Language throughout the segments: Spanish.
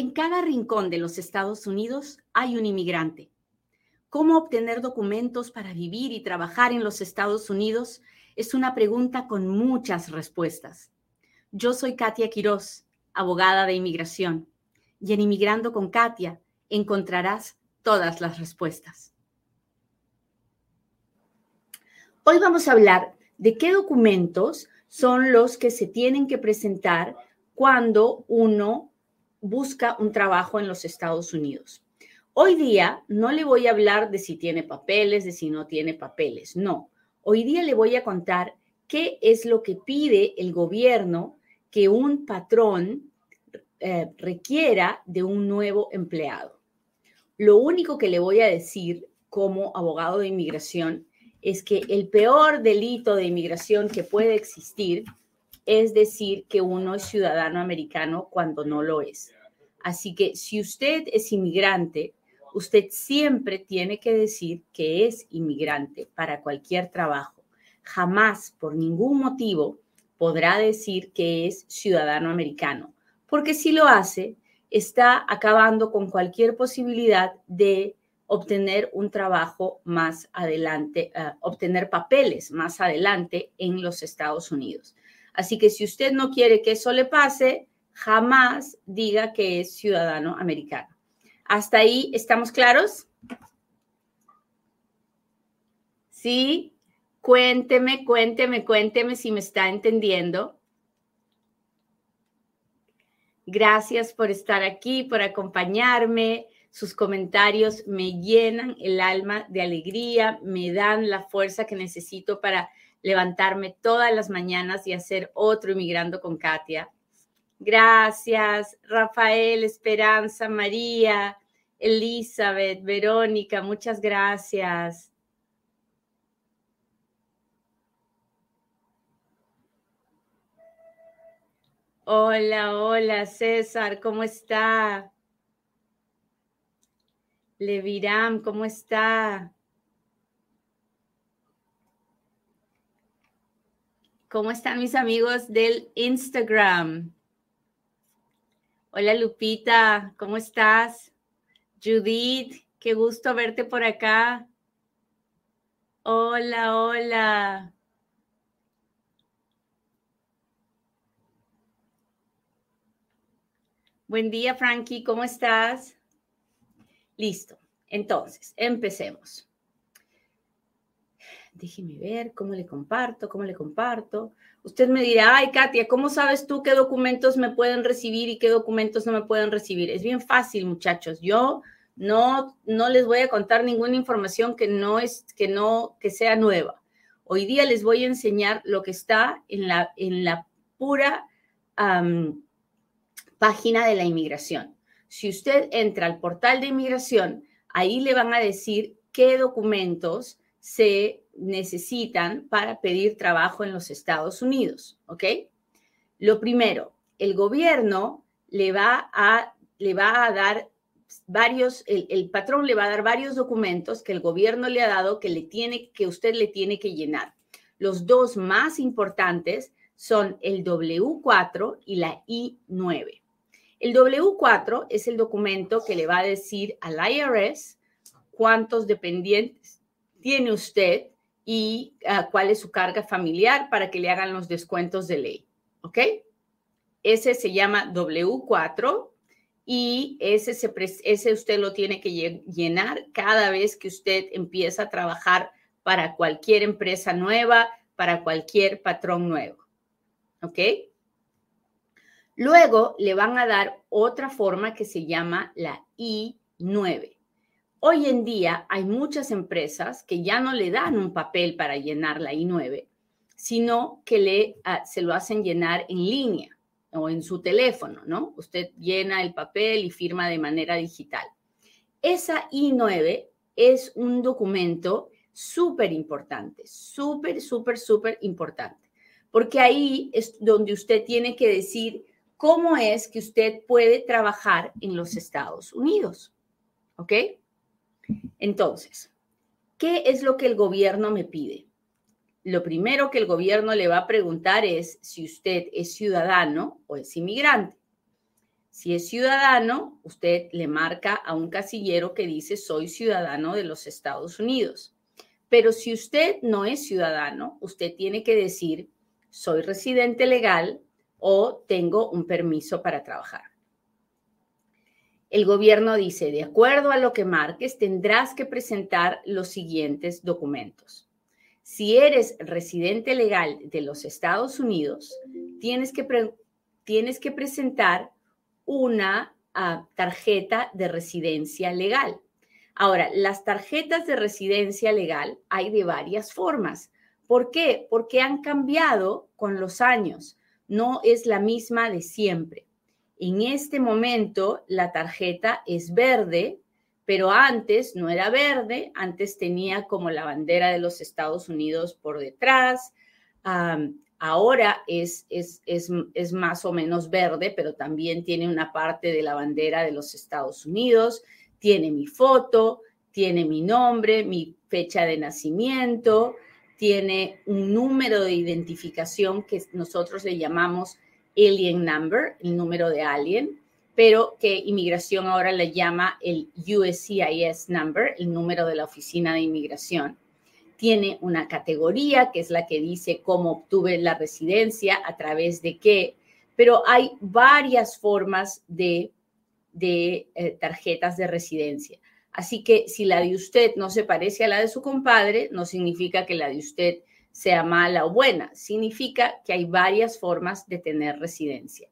En cada rincón de los Estados Unidos hay un inmigrante. ¿Cómo obtener documentos para vivir y trabajar en los Estados Unidos? Es una pregunta con muchas respuestas. Yo soy Katia Quiroz, abogada de inmigración, y en Inmigrando con Katia encontrarás todas las respuestas. Hoy vamos a hablar de qué documentos son los que se tienen que presentar cuando uno busca un trabajo en los Estados Unidos. Hoy día no le voy a hablar de si tiene papeles, de si no tiene papeles, no. Hoy día le voy a contar qué es lo que pide el gobierno que un patrón eh, requiera de un nuevo empleado. Lo único que le voy a decir como abogado de inmigración es que el peor delito de inmigración que puede existir es decir que uno es ciudadano americano cuando no lo es. Así que si usted es inmigrante, usted siempre tiene que decir que es inmigrante para cualquier trabajo. Jamás, por ningún motivo, podrá decir que es ciudadano americano, porque si lo hace, está acabando con cualquier posibilidad de obtener un trabajo más adelante, uh, obtener papeles más adelante en los Estados Unidos. Así que si usted no quiere que eso le pase, jamás diga que es ciudadano americano. ¿Hasta ahí estamos claros? Sí, cuénteme, cuénteme, cuénteme si me está entendiendo. Gracias por estar aquí, por acompañarme. Sus comentarios me llenan el alma de alegría, me dan la fuerza que necesito para levantarme todas las mañanas y hacer otro Inmigrando con Katia. Gracias, Rafael, Esperanza, María, Elizabeth, Verónica, muchas gracias. Hola, hola, César, ¿cómo está? Leviram, ¿cómo está? ¿Cómo están mis amigos del Instagram? Hola Lupita, ¿cómo estás? Judith, qué gusto verte por acá. Hola, hola. Buen día, Frankie, ¿cómo estás? Listo. Entonces, empecemos. Déjeme ver cómo le comparto, cómo le comparto. Usted me dirá, ay, Katia, ¿cómo sabes tú qué documentos me pueden recibir y qué documentos no me pueden recibir? Es bien fácil, muchachos. Yo no, no les voy a contar ninguna información que no es, que no, que sea nueva. Hoy día les voy a enseñar lo que está en la, en la pura página de la inmigración. Si usted entra al portal de inmigración, ahí le van a decir qué documentos se necesitan para pedir trabajo en los Estados Unidos, ¿ok? Lo primero, el gobierno le va a, le va a dar varios, el, patrón le va a dar varios documentos que el gobierno le ha dado que le tiene, que usted le tiene que llenar. Los dos más importantes son el W4 y la I9. El W4 es el documento que le va a decir al IRS cuántos dependientes tiene usted y uh, cuál es su carga familiar para que le hagan los descuentos de ley. ¿Ok? Ese se llama W4 y ese, se, ese usted lo tiene que llenar cada vez que usted empieza a trabajar para cualquier empresa nueva, para cualquier patrón nuevo. ¿Ok? Luego le van a dar otra forma que se llama la I9. Hoy en día hay muchas empresas que ya no le dan un papel para llenar la I9, sino que le, uh, se lo hacen llenar en línea o en su teléfono, ¿no? Usted llena el papel y firma de manera digital. Esa I9 es un documento súper importante, súper, súper, súper importante, porque ahí es donde usted tiene que decir cómo es que usted puede trabajar en los Estados Unidos. ¿Ok? Entonces, ¿qué es lo que el gobierno me pide? Lo primero que el gobierno le va a preguntar es si usted es ciudadano o es inmigrante. Si es ciudadano, usted le marca a un casillero que dice soy ciudadano de los Estados Unidos. Pero si usted no es ciudadano, usted tiene que decir soy residente legal o tengo un permiso para trabajar. El gobierno dice, de acuerdo a lo que marques, tendrás que presentar los siguientes documentos. Si eres residente legal de los Estados Unidos, tienes que, tienes que presentar una ah, tarjeta de residencia legal. Ahora, las tarjetas de residencia legal hay de varias formas. ¿Por qué? Porque han cambiado con los años. No es la misma de siempre. En este momento la tarjeta es verde, pero antes no era verde, antes tenía como la bandera de los Estados Unidos por detrás. ahora es, más o menos verde, pero también tiene una parte de la bandera de los Estados Unidos, tiene mi foto, tiene mi nombre, mi fecha de nacimiento, tiene un número de identificación que nosotros le llamamos alien number, el número de alien, pero que inmigración ahora le llama el USCIS number, el número de la oficina de inmigración. Tiene una categoría que es la que dice cómo obtuve la residencia, a través de qué, pero hay varias formas de, de eh, tarjetas de residencia. Así que si la de usted no se parece a la de su compadre, no significa que la de usted sea mala o buena, significa que hay varias formas de tener residencia.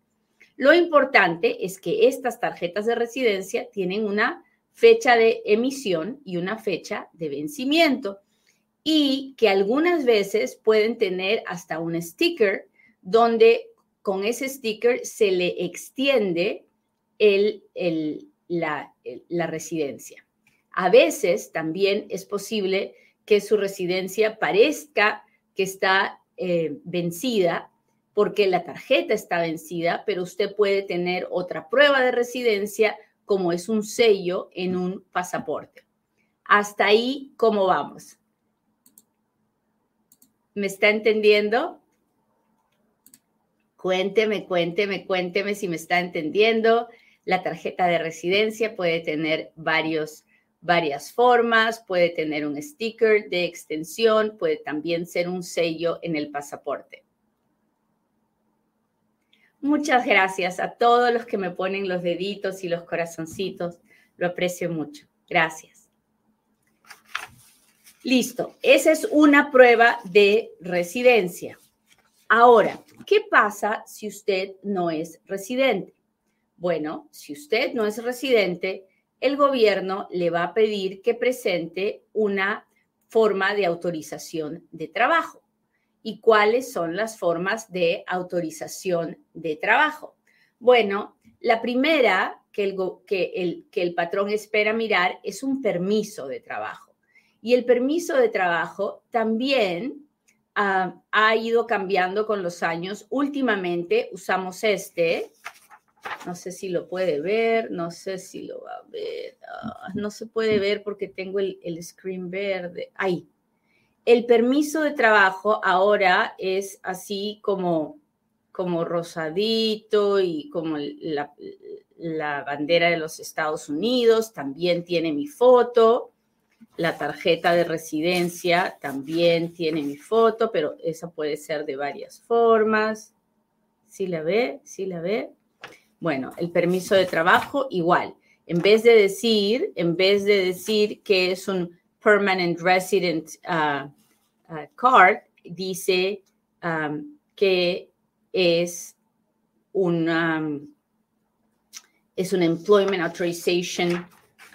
Lo importante es que estas tarjetas de residencia tienen una fecha de emisión y una fecha de vencimiento y que algunas veces pueden tener hasta un sticker donde con ese sticker se le extiende la, residencia. A veces también es posible que su residencia parezca que está eh, vencida porque la tarjeta está vencida, pero usted puede tener otra prueba de residencia como es un sello en un pasaporte. Hasta ahí, ¿cómo vamos? ¿Me está entendiendo? Cuénteme, cuénteme, cuénteme si me está entendiendo. La tarjeta de residencia puede tener varios varias formas, puede tener un sticker de extensión, puede también ser un sello en el pasaporte. Muchas gracias a todos los que me ponen los deditos y los corazoncitos. Lo aprecio mucho. Gracias. Listo. Esa es una prueba de residencia. Ahora, ¿qué pasa si usted no es residente? Bueno, si usted no es residente, el gobierno le va a pedir que presente una forma de autorización de trabajo. ¿Y cuáles son las formas de autorización de trabajo? Bueno, la primera que el, que el, que el patrón espera mirar es un permiso de trabajo. Y el permiso de trabajo también ah, ha ido cambiando con los años. Últimamente usamos este, no sé si lo puede ver, no sé si lo va a ver. Ah, no se puede ver porque tengo el, screen verde. Ahí. El permiso de trabajo ahora es así como, como rosadito y como la, la bandera de los Estados Unidos. También tiene mi foto. La tarjeta de residencia también tiene mi foto, pero esa puede ser de varias formas. ¿Sí la ve? ¿Sí la ve? Bueno, el permiso de trabajo igual. En vez de decir, en vez de decir que es un permanent resident uh, uh, card, dice um, que es un, employment authorization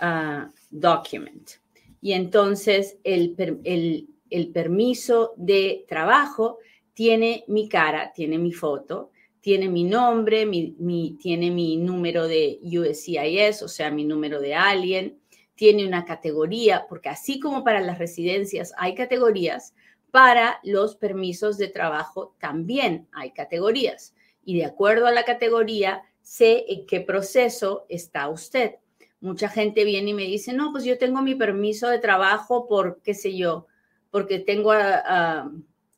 uh, document. Y entonces el, el, el permiso de trabajo tiene mi cara, tiene mi foto, tiene mi nombre, mi, tiene mi número de USCIS, o sea, mi número de alien, tiene una categoría, porque así como para las residencias hay categorías, para los permisos de trabajo también hay categorías. Y de acuerdo a la categoría, sé en qué proceso está usted. Mucha gente viene y me dice, no, pues yo tengo mi permiso de trabajo por, qué sé yo, porque tengo a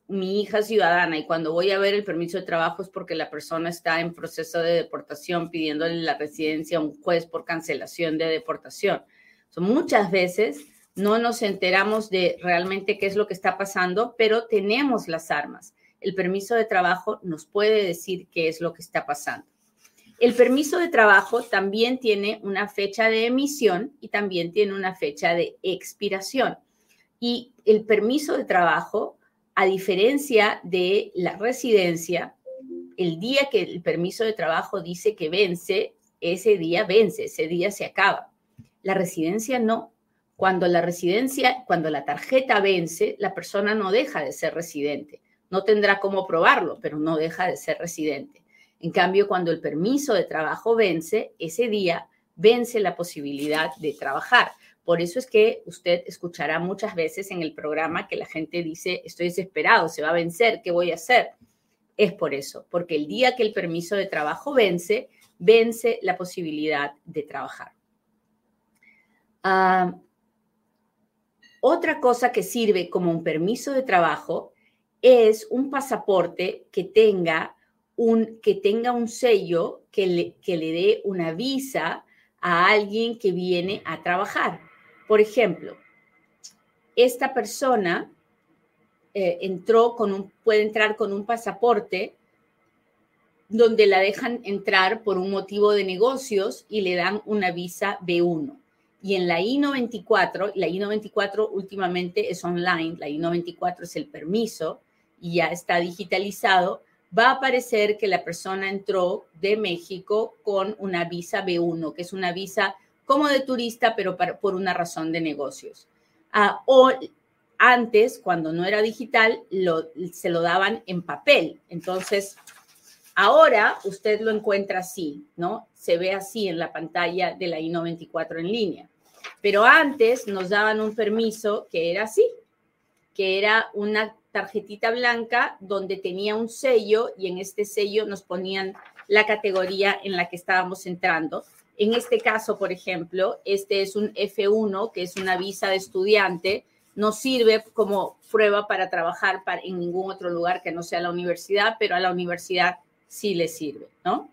mi hija ciudadana y cuando voy a ver el permiso de trabajo es porque la persona está en proceso de deportación pidiéndole la residencia a un juez por cancelación de deportación. muchas veces no nos enteramos de realmente qué es lo que está pasando, pero tenemos las armas. El permiso de trabajo nos puede decir qué es lo que está pasando. El permiso de trabajo también tiene una fecha de emisión y también tiene una fecha de expiración. Y el permiso de trabajo, a diferencia de la residencia, el día que el permiso de trabajo dice que vence, ese día vence, ese día se acaba. La residencia no. Cuando la residencia, cuando la tarjeta vence, la persona no deja de ser residente. No tendrá cómo probarlo, pero no deja de ser residente. En cambio, cuando el permiso de trabajo vence, ese día vence la posibilidad de trabajar. Por eso es que usted escuchará muchas veces en el programa que la gente dice, estoy desesperado, se va a vencer, ¿qué voy a hacer? Es por eso, porque el día que el permiso de trabajo vence, vence la posibilidad de trabajar. Ah, otra cosa que sirve como un permiso de trabajo es un pasaporte que tenga un, que tenga un sello que le, que le dé una visa a alguien que viene a trabajar. Por ejemplo, esta persona eh, entró con un, puede entrar con un pasaporte donde la dejan entrar por un motivo de negocios y le dan una visa B1. Y en la I-94, la I-94 últimamente es online, la I-94 es el permiso y ya está digitalizado, va a aparecer que la persona entró de México con una visa B1, que es una visa como de turista, pero por una razón de negocios. Ah, o antes, cuando no era digital, se lo daban en papel. Entonces, ahora usted lo encuentra así, ¿no? Se ve así en la pantalla de la I-94 en línea. Pero antes nos daban un permiso que era así, que era una tarjetita blanca donde tenía un sello y en este sello nos ponían la categoría en la que estábamos entrando. En este caso, por ejemplo, este es un F1, que es una visa de estudiante, no sirve como prueba para trabajar en ningún otro lugar que no sea la universidad, pero a la universidad sí le sirve, ¿no?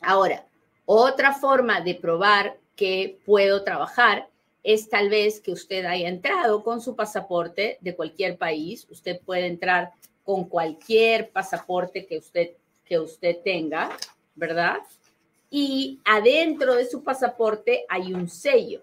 Ahora, otra forma de probar que puedo trabajar es tal vez que usted haya entrado con su pasaporte de cualquier país. Usted puede entrar con cualquier pasaporte que usted, que usted tenga, ¿verdad? Y adentro de su pasaporte hay un sello.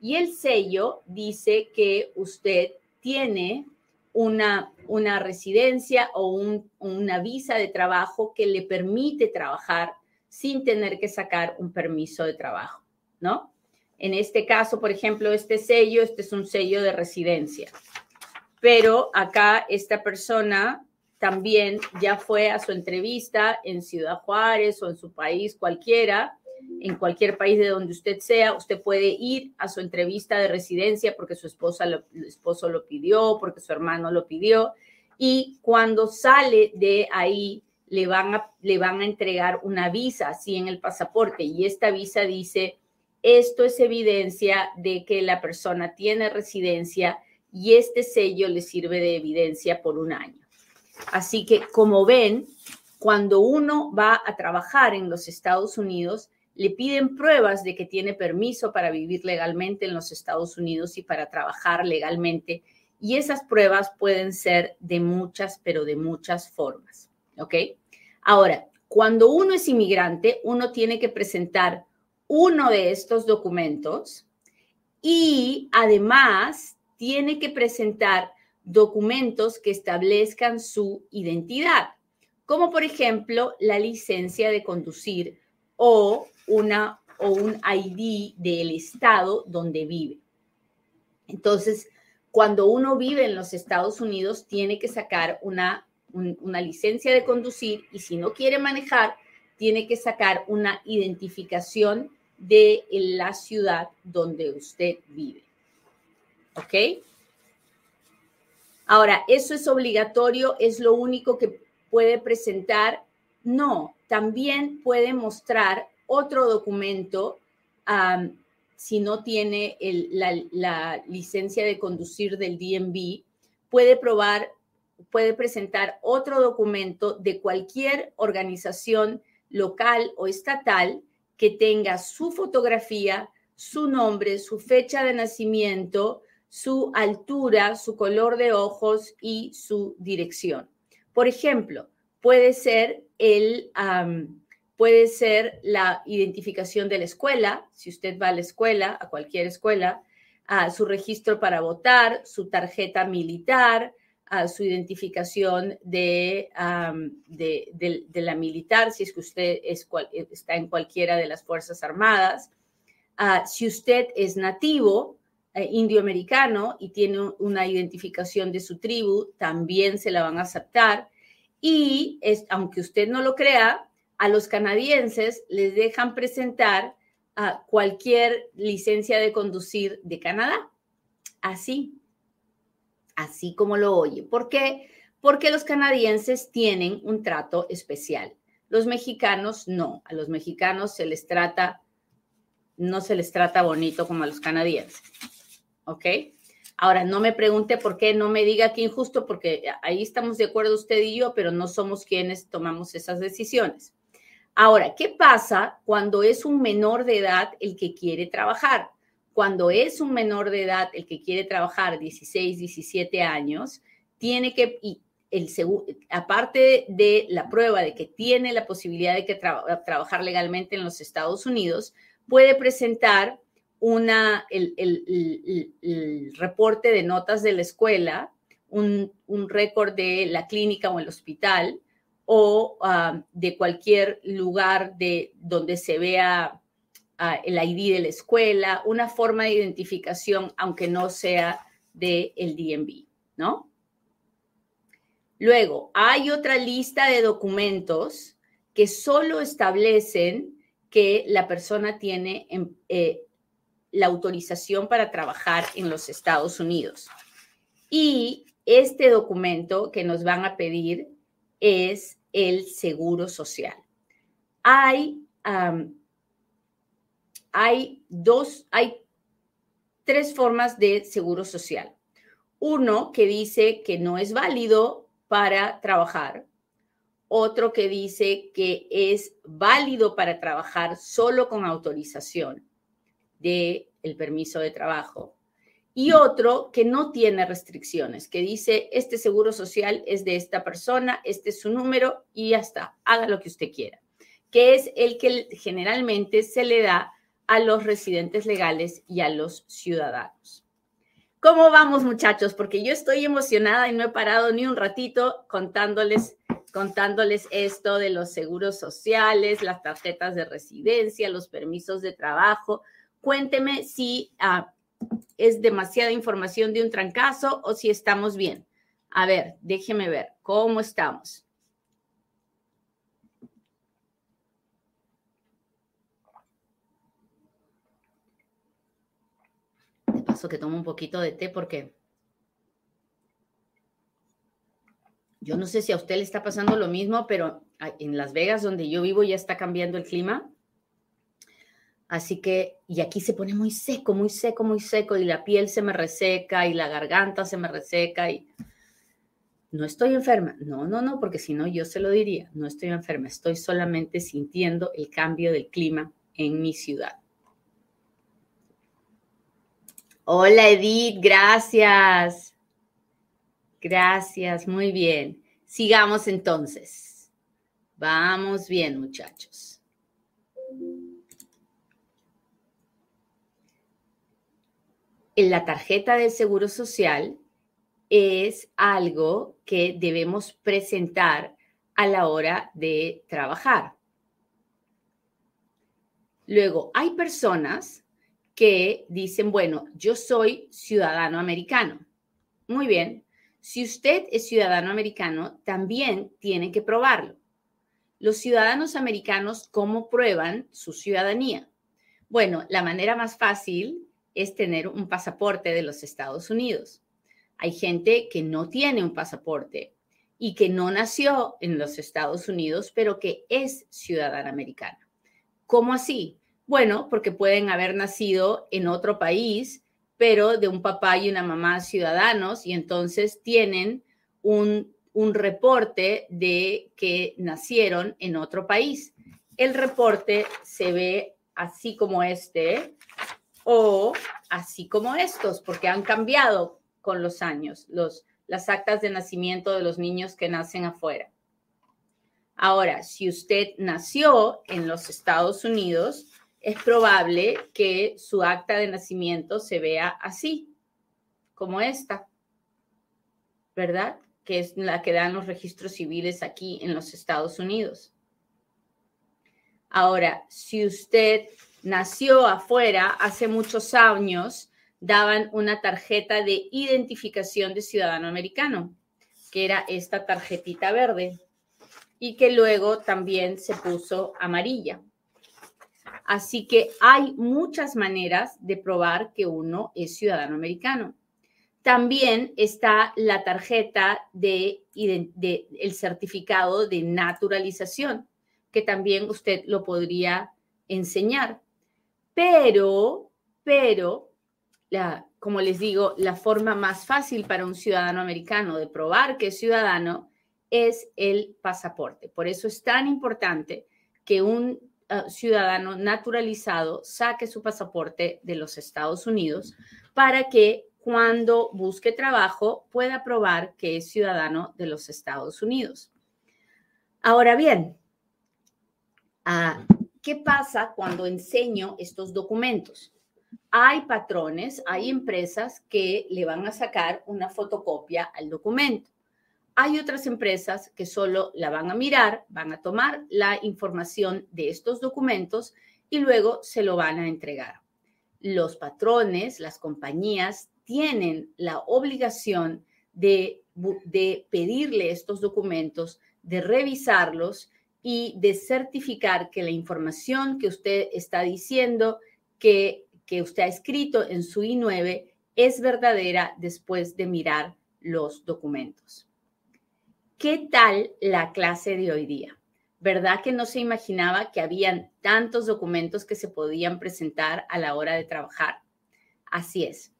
Y el sello dice que usted tiene una, una residencia o una visa de trabajo que le permite trabajar sin tener que sacar un permiso de trabajo, ¿no? En este caso, por ejemplo, este sello, este es un sello de residencia. Pero acá esta persona también ya fue a su entrevista en Ciudad Juárez o en su país cualquiera, en cualquier país de donde usted sea, usted puede ir a su entrevista de residencia porque su esposa lo, esposo lo pidió, porque su hermano lo pidió, y cuando sale de ahí le van a, le van a entregar una visa, así en el pasaporte, y esta visa dice esto es evidencia de que la persona tiene residencia y este sello le sirve de evidencia por un año. Así que, como ven, cuando uno va a trabajar en los Estados Unidos, le piden pruebas de que tiene permiso para vivir legalmente en los Estados Unidos y para trabajar legalmente. Y esas pruebas pueden ser de muchas, pero de muchas formas. ¿Ok? Ahora, cuando uno es inmigrante, uno tiene que presentar uno de estos documentos y además tiene que presentar documentos que establezcan su identidad, como por ejemplo la licencia de conducir o, una, o un ID del estado donde vive. Entonces, cuando uno vive en los Estados Unidos, tiene que sacar una, una licencia de conducir y si no quiere manejar, tiene que sacar una identificación de la ciudad donde usted vive. ¿Ok? Ahora, ¿eso es obligatorio? ¿Es lo único que puede presentar? No, también puede mostrar otro documento si no tiene la, la, licencia de conducir del DMV, puede probar puede presentar otro documento de cualquier organización local o estatal que tenga su fotografía, su nombre, su fecha de nacimiento, su altura, su color de ojos y su dirección. Por ejemplo, puede ser el, puede ser la identificación de la escuela, si usted va a la escuela, a cualquier escuela, a su registro para votar, su tarjeta militar, su identificación de, de, la militar, si es que usted está en cualquiera de las Fuerzas Armadas. si usted es nativo, eh, indioamericano y tiene una identificación de su tribu, también se la van a aceptar. Y es, aunque usted no lo crea, a los canadienses les dejan presentar cualquier licencia de conducir de Canadá. Así, así como lo oye. ¿Por qué? Porque los canadienses tienen un trato especial. Los mexicanos no. A los mexicanos se les trata, no se les trata bonito como a los canadienses. ¿Ok? Ahora, no me pregunte por qué, no me diga que injusto, porque ahí estamos de acuerdo usted y yo, pero no somos quienes tomamos esas decisiones. Ahora, ¿qué pasa cuando es un menor de edad el que quiere trabajar? Cuando es un menor de edad el que quiere trabajar 16, 17 años, tiene que, y el, aparte de la prueba de que tiene la posibilidad de que trabajar legalmente en los Estados Unidos, puede presentar una, el, reporte de notas de la escuela, un, récord de la clínica o el hospital o ah, de cualquier lugar de donde se vea ah, el ID de la escuela, una forma de identificación, aunque no sea del el DMV, ¿no? Luego, hay otra lista de documentos que solo establecen que la persona tiene eh, la autorización para trabajar en los Estados Unidos. Y este documento que nos van a pedir es el seguro social. Hay, hay dos, hay tres formas de seguro social. Uno que dice que no es válido para trabajar. Otro que dice que es válido para trabajar solo con autorización de el permiso de trabajo. Y otro que no tiene restricciones, que dice, este seguro social es de esta persona, este es su número y ya está, haga lo que usted quiera, que es el que generalmente se le da a los residentes legales y a los ciudadanos. ¿Cómo vamos, muchachos? Porque yo estoy emocionada y no he parado ni un ratito contándoles, contándoles esto de los seguros sociales, las tarjetas de residencia, los permisos de trabajo, Cuénteme si ah, es demasiada información de un trancazo o si estamos bien. A ver, déjeme ver cómo estamos. De paso que tomo un poquito de té porque yo no sé si a usted le está pasando lo mismo, pero en Las Vegas, donde yo vivo, ya está cambiando el clima Así que, y aquí se pone muy seco, muy seco, muy seco, y la piel se me reseca, y la garganta se me reseca, y no estoy enferma. No, no, no, porque si no yo se lo diría, no estoy enferma, estoy solamente sintiendo el cambio del clima en mi ciudad. Hola Edith, gracias. Gracias, muy bien. Sigamos entonces. Vamos bien, muchachos. En la tarjeta del Seguro Social es algo que debemos presentar a la hora de trabajar. Luego, hay personas que dicen, bueno, yo soy ciudadano americano. Muy bien, si usted es ciudadano americano, también tiene que probarlo. Los ciudadanos americanos, ¿cómo prueban su ciudadanía? Bueno, la manera más fácil es tener un pasaporte de los Estados Unidos. Hay gente que no tiene un pasaporte y que no nació en los Estados Unidos, pero que es ciudadana americana. ¿Cómo así? Bueno, porque pueden haber nacido en otro país, pero de un papá y una mamá ciudadanos y entonces tienen un, un reporte de que nacieron en otro país. El reporte se ve así como este o así como estos, porque han cambiado con los años los, las actas de nacimiento de los niños que nacen afuera. Ahora, si usted nació en los Estados Unidos, es probable que su acta de nacimiento se vea así, como esta, ¿verdad? Que es la que dan los registros civiles aquí en los Estados Unidos. Ahora, si usted nació afuera hace muchos años, daban una tarjeta de identificación de ciudadano americano, que era esta tarjetita verde y que luego también se puso amarilla. Así que hay muchas maneras de probar que uno es ciudadano americano. También está la tarjeta de, el certificado de naturalización, que también usted lo podría enseñar. Pero, pero, como les digo, la forma más fácil para un ciudadano americano de probar que es ciudadano es el pasaporte. Por eso es tan importante que un ah, ciudadano naturalizado saque su pasaporte de los Estados Unidos para que cuando busque trabajo pueda probar que es ciudadano de los Estados Unidos. Ahora bien, ah, ¿qué pasa cuando enseño estos documentos? Hay patrones, hay empresas que le van a sacar una fotocopia al documento. Hay otras empresas que solo la van a mirar, van a tomar la información de estos documentos y luego se lo van a entregar. Los patrones, las compañías tienen la obligación de, pedirle estos documentos, de revisarlos y de certificar que la información que usted está diciendo, que, que usted ha escrito en su I9, es verdadera después de mirar los documentos. ¿Qué tal la clase de hoy día? ¿Verdad que no se imaginaba que habían tantos documentos que se podían presentar a la hora de trabajar? Así es.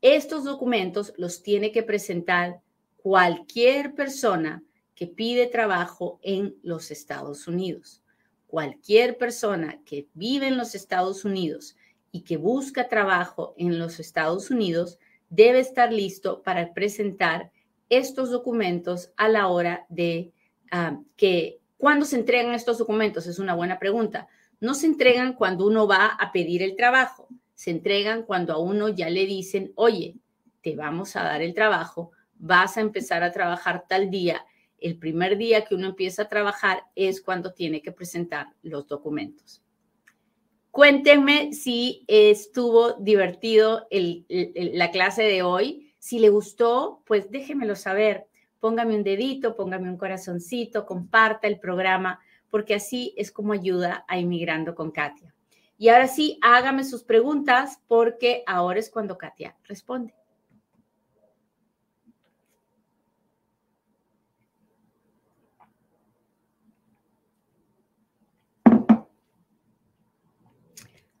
Estos documentos los tiene que presentar cualquier persona que pide trabajo en los Estados Unidos. Cualquier persona que vive en los Estados Unidos y que busca trabajo en los Estados Unidos debe estar listo para presentar estos documentos a la hora de ah, que, ¿cuándo se entregan estos documentos? Es una buena pregunta. No se entregan cuando uno va a pedir el trabajo, se entregan cuando a uno ya le dicen, oye, te vamos a dar el trabajo, vas a empezar a trabajar tal día. El primer día que uno empieza a trabajar es cuando tiene que presentar los documentos. Cuéntenme si estuvo divertido la clase de hoy si le gustó, pues déjemelo saber. Póngame un dedito, póngame un corazoncito, comparta el programa, porque así es como ayuda a Inmigrando con Katia. Y ahora sí, hágame sus preguntas, porque ahora es cuando Katia responde.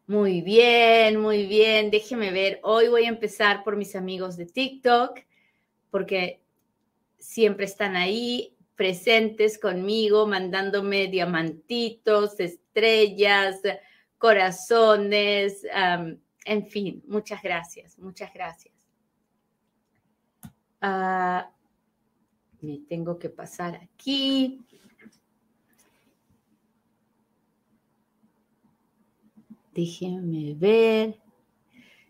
Muy bien, muy bien. Déjeme ver. Hoy voy a empezar por mis amigos de TikTok, porque siempre están ahí presentes conmigo, mandándome diamantitos, estrellas, corazones, en fin, muchas gracias, muchas gracias. Ah, me tengo que pasar aquí. Déjenme ver.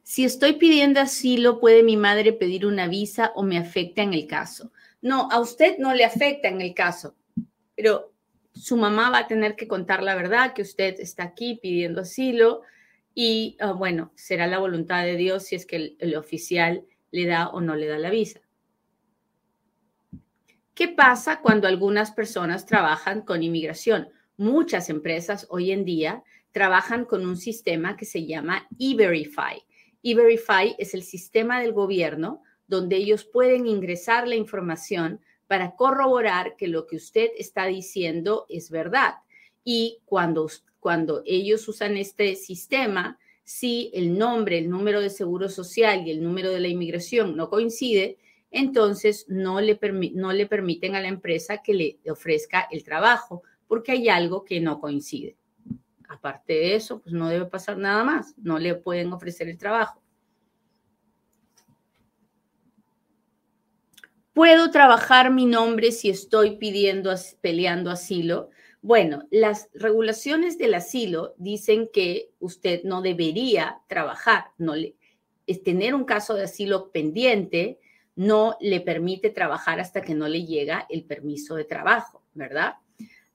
Si estoy pidiendo asilo, ¿puede mi madre pedir una visa o me afecta en el caso? No, a usted no le afecta en el caso, pero su mamá va a tener que contar la verdad, que usted está aquí pidiendo asilo y ah, bueno, será la voluntad de Dios si es que el oficial le da o no le da la visa. ¿Qué pasa cuando algunas personas trabajan con inmigración? Muchas empresas hoy en día trabajan con un sistema que se llama E-Verify. E-Verify es el sistema del gobierno donde ellos pueden ingresar la información para corroborar que lo que usted está diciendo es verdad. Y cuando, cuando ellos usan este sistema, si el nombre, el número de seguro social y el número de la inmigración no coincide, entonces no le, no le permiten a la empresa que le ofrezca el trabajo porque hay algo que no coincide. Aparte de eso, pues no debe pasar nada más, no le pueden ofrecer el trabajo. ¿Puedo trabajar mi nombre si estoy pidiendo, peleando asilo? Bueno, las regulaciones del asilo dicen que usted no debería trabajar, no le, tener un caso de asilo pendiente no le permite trabajar hasta que no le llega el permiso de trabajo, ¿verdad?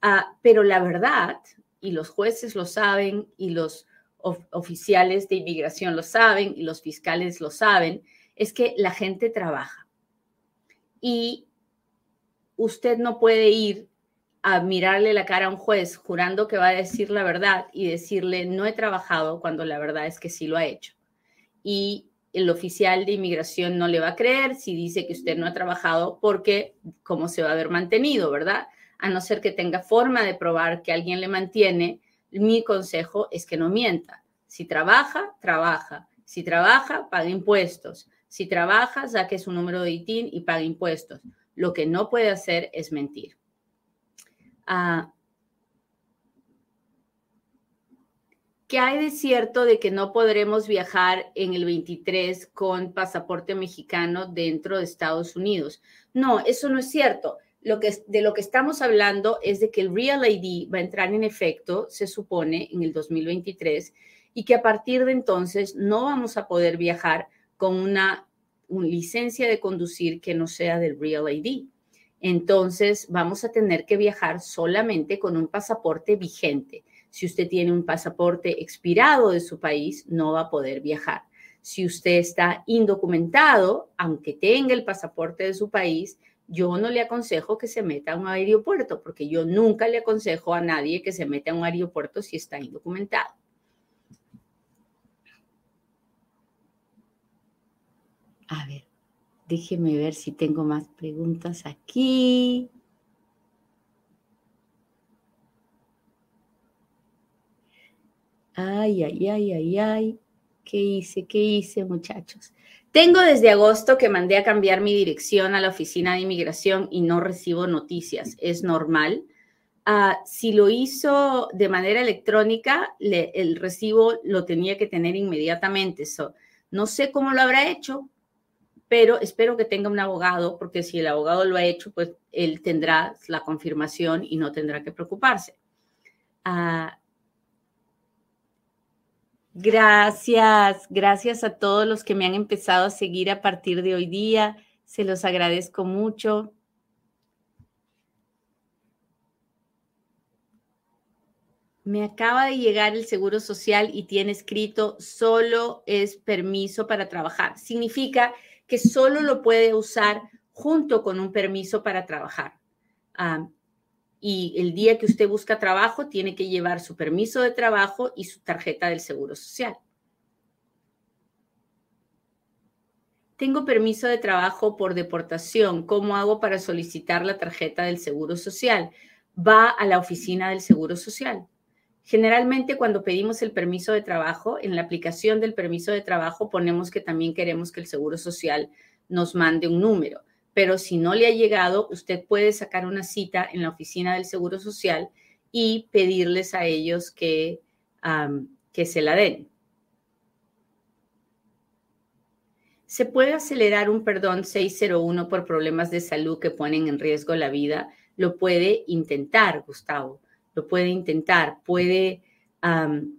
Ah, pero la verdad, y los jueces lo saben, y los oficiales de inmigración lo saben, y los fiscales lo saben, es que la gente trabaja. Y usted no puede ir a mirarle la cara a un juez jurando que va a decir la verdad y decirle no he trabajado cuando la verdad es que sí lo ha hecho. Y el oficial de inmigración no le va a creer si dice que usted no ha trabajado porque cómo se va a haber mantenido, ¿verdad? A no ser que tenga forma de probar que alguien le mantiene, mi consejo es que no mienta. Si trabaja, trabaja. Si trabaja, paga impuestos. Si trabaja, saque su número de ITIN y paga impuestos. Lo que no puede hacer es mentir. Ah, ¿Qué hay de cierto de que no podremos viajar en el 23 con pasaporte mexicano dentro de Estados Unidos? No, eso no es cierto. Lo que, de lo que estamos hablando es de que el Real ID va a entrar en efecto, se supone, en el 2023 y que a partir de entonces no vamos a poder viajar con una, una licencia de conducir que no sea del Real ID. Entonces vamos a tener que viajar solamente con un pasaporte vigente. Si usted tiene un pasaporte expirado de su país, no va a poder viajar. Si usted está indocumentado, aunque tenga el pasaporte de su país, yo no le aconsejo que se meta a un aeropuerto, porque yo nunca le aconsejo a nadie que se meta a un aeropuerto si está indocumentado. A ver, déjeme ver si tengo más preguntas aquí. Ay, ay, ay, ay, ay. ¿Qué hice? ¿Qué hice, muchachos? Tengo desde agosto que mandé a cambiar mi dirección a la oficina de inmigración y no recibo noticias. ¿Es normal? Ah, si lo hizo de manera electrónica, el recibo lo tenía que tener inmediatamente. no sé cómo lo habrá hecho, pero espero que tenga un abogado, porque si el abogado lo ha hecho, pues él tendrá la confirmación y no tendrá que preocuparse. Ah, Gracias, gracias a todos los que me han empezado a seguir a partir de hoy día. Se los agradezco mucho. Me acaba de llegar el Seguro Social y tiene escrito solo es permiso para trabajar. Significa que solo lo puede usar junto con un permiso para trabajar. Ah, y el día que usted busca trabajo tiene que llevar su permiso de trabajo y su tarjeta del Seguro Social. Tengo permiso de trabajo por deportación. ¿Cómo hago para solicitar la tarjeta del Seguro Social? Va a la oficina del Seguro Social. Generalmente cuando pedimos el permiso de trabajo, en la aplicación del permiso de trabajo ponemos que también queremos que el Seguro Social nos mande un número pero si no le ha llegado, usted puede sacar una cita en la oficina del Seguro Social y pedirles a ellos que, que se la den. ¿Se puede acelerar un perdón 601 por problemas de salud que ponen en riesgo la vida? Lo puede intentar, Gustavo. Lo puede intentar. Puede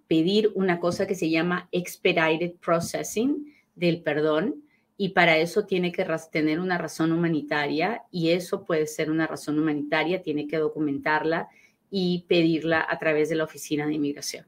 pedir una cosa que se llama expedited processing del perdón y para eso tiene que tener una razón humanitaria y eso puede ser una razón humanitaria, tiene que documentarla y pedirla a través de la Oficina de Inmigración.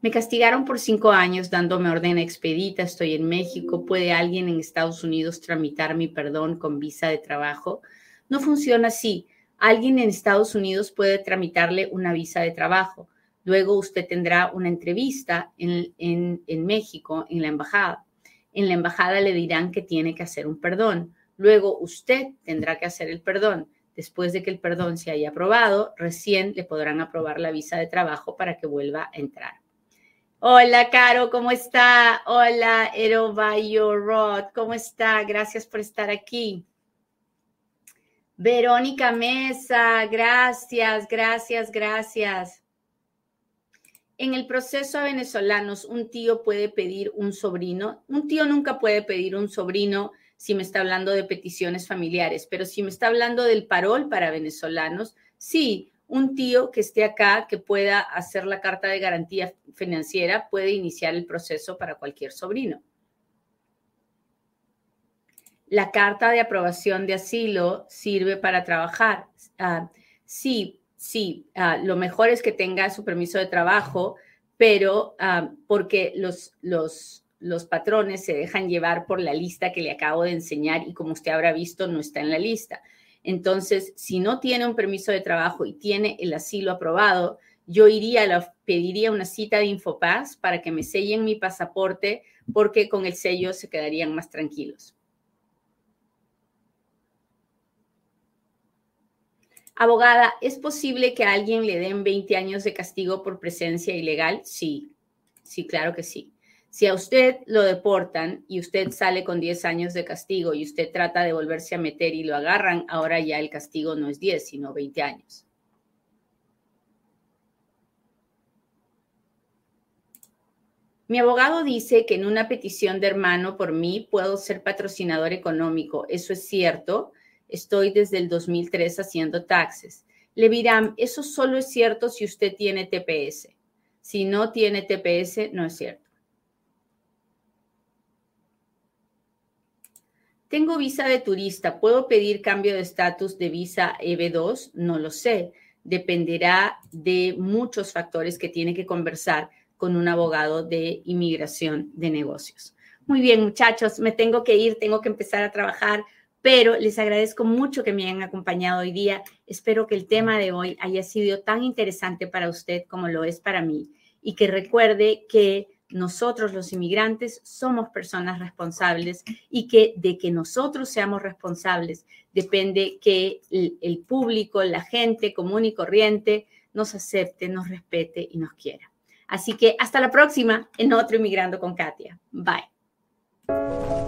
Me castigaron por cinco años dándome orden expedita, estoy en México, ¿puede alguien en Estados Unidos tramitar mi perdón con visa de trabajo? No funciona así. Alguien en Estados Unidos puede tramitarle una visa de trabajo Luego usted tendrá una entrevista en, México, en la embajada. En la embajada le dirán que tiene que hacer un perdón. Luego usted tendrá que hacer el perdón. Después de que el perdón se haya aprobado, recién le podrán aprobar la visa de trabajo para que vuelva a entrar. Hola, Caro, ¿cómo está? Hola, Rod, ¿cómo está? Gracias por estar aquí. Verónica Mesa, gracias, gracias, gracias. En el proceso a venezolanos, un tío puede pedir un sobrino. Un tío nunca puede pedir un sobrino si me está hablando de peticiones familiares, pero si me está hablando del parol para venezolanos, sí, un tío que esté acá, que pueda hacer la carta de garantía financiera, puede iniciar el proceso para cualquier sobrino. La carta de aprobación de asilo sirve para trabajar. Ah, sí, sí, ah, lo mejor es que tenga su permiso de trabajo, pero ah, porque los, los los patrones se dejan llevar por la lista que le acabo de enseñar y como usted habrá visto, no está en la lista. Entonces, si no tiene un permiso de trabajo y tiene el asilo aprobado, yo iría, la, pediría una cita de Infopaz para que me sellen mi pasaporte porque con el sello se quedarían más tranquilos. Abogada, ¿es posible que a alguien le den 20 años de castigo por presencia ilegal? Sí, sí, claro que sí. Si a usted lo deportan y usted sale con 10 años de castigo y usted trata de volverse a meter y lo agarran, ahora ya el castigo no es 10, sino 20 años. Mi abogado dice que en una petición de hermano por mí puedo ser patrocinador económico. Eso es cierto. Estoy desde el 2003 haciendo taxes. Le dirán, eso solo es cierto si usted tiene TPS. Si no tiene TPS, no es cierto. Tengo visa de turista, ¿puedo pedir cambio de estatus de visa EB2? No lo sé. Dependerá de muchos factores que tiene que conversar con un abogado de inmigración de negocios. Muy bien, muchachos, me tengo que ir, tengo que empezar a trabajar, pero les agradezco mucho que me hayan acompañado hoy día. Espero que el tema de hoy haya sido tan interesante para usted como lo es para mí y que recuerde que nosotros los inmigrantes somos personas responsables y que de que nosotros seamos responsables depende que el, público, la gente común y corriente nos acepte, nos respete y nos quiera. Así que hasta la próxima en otro Inmigrando con Katia. Bye.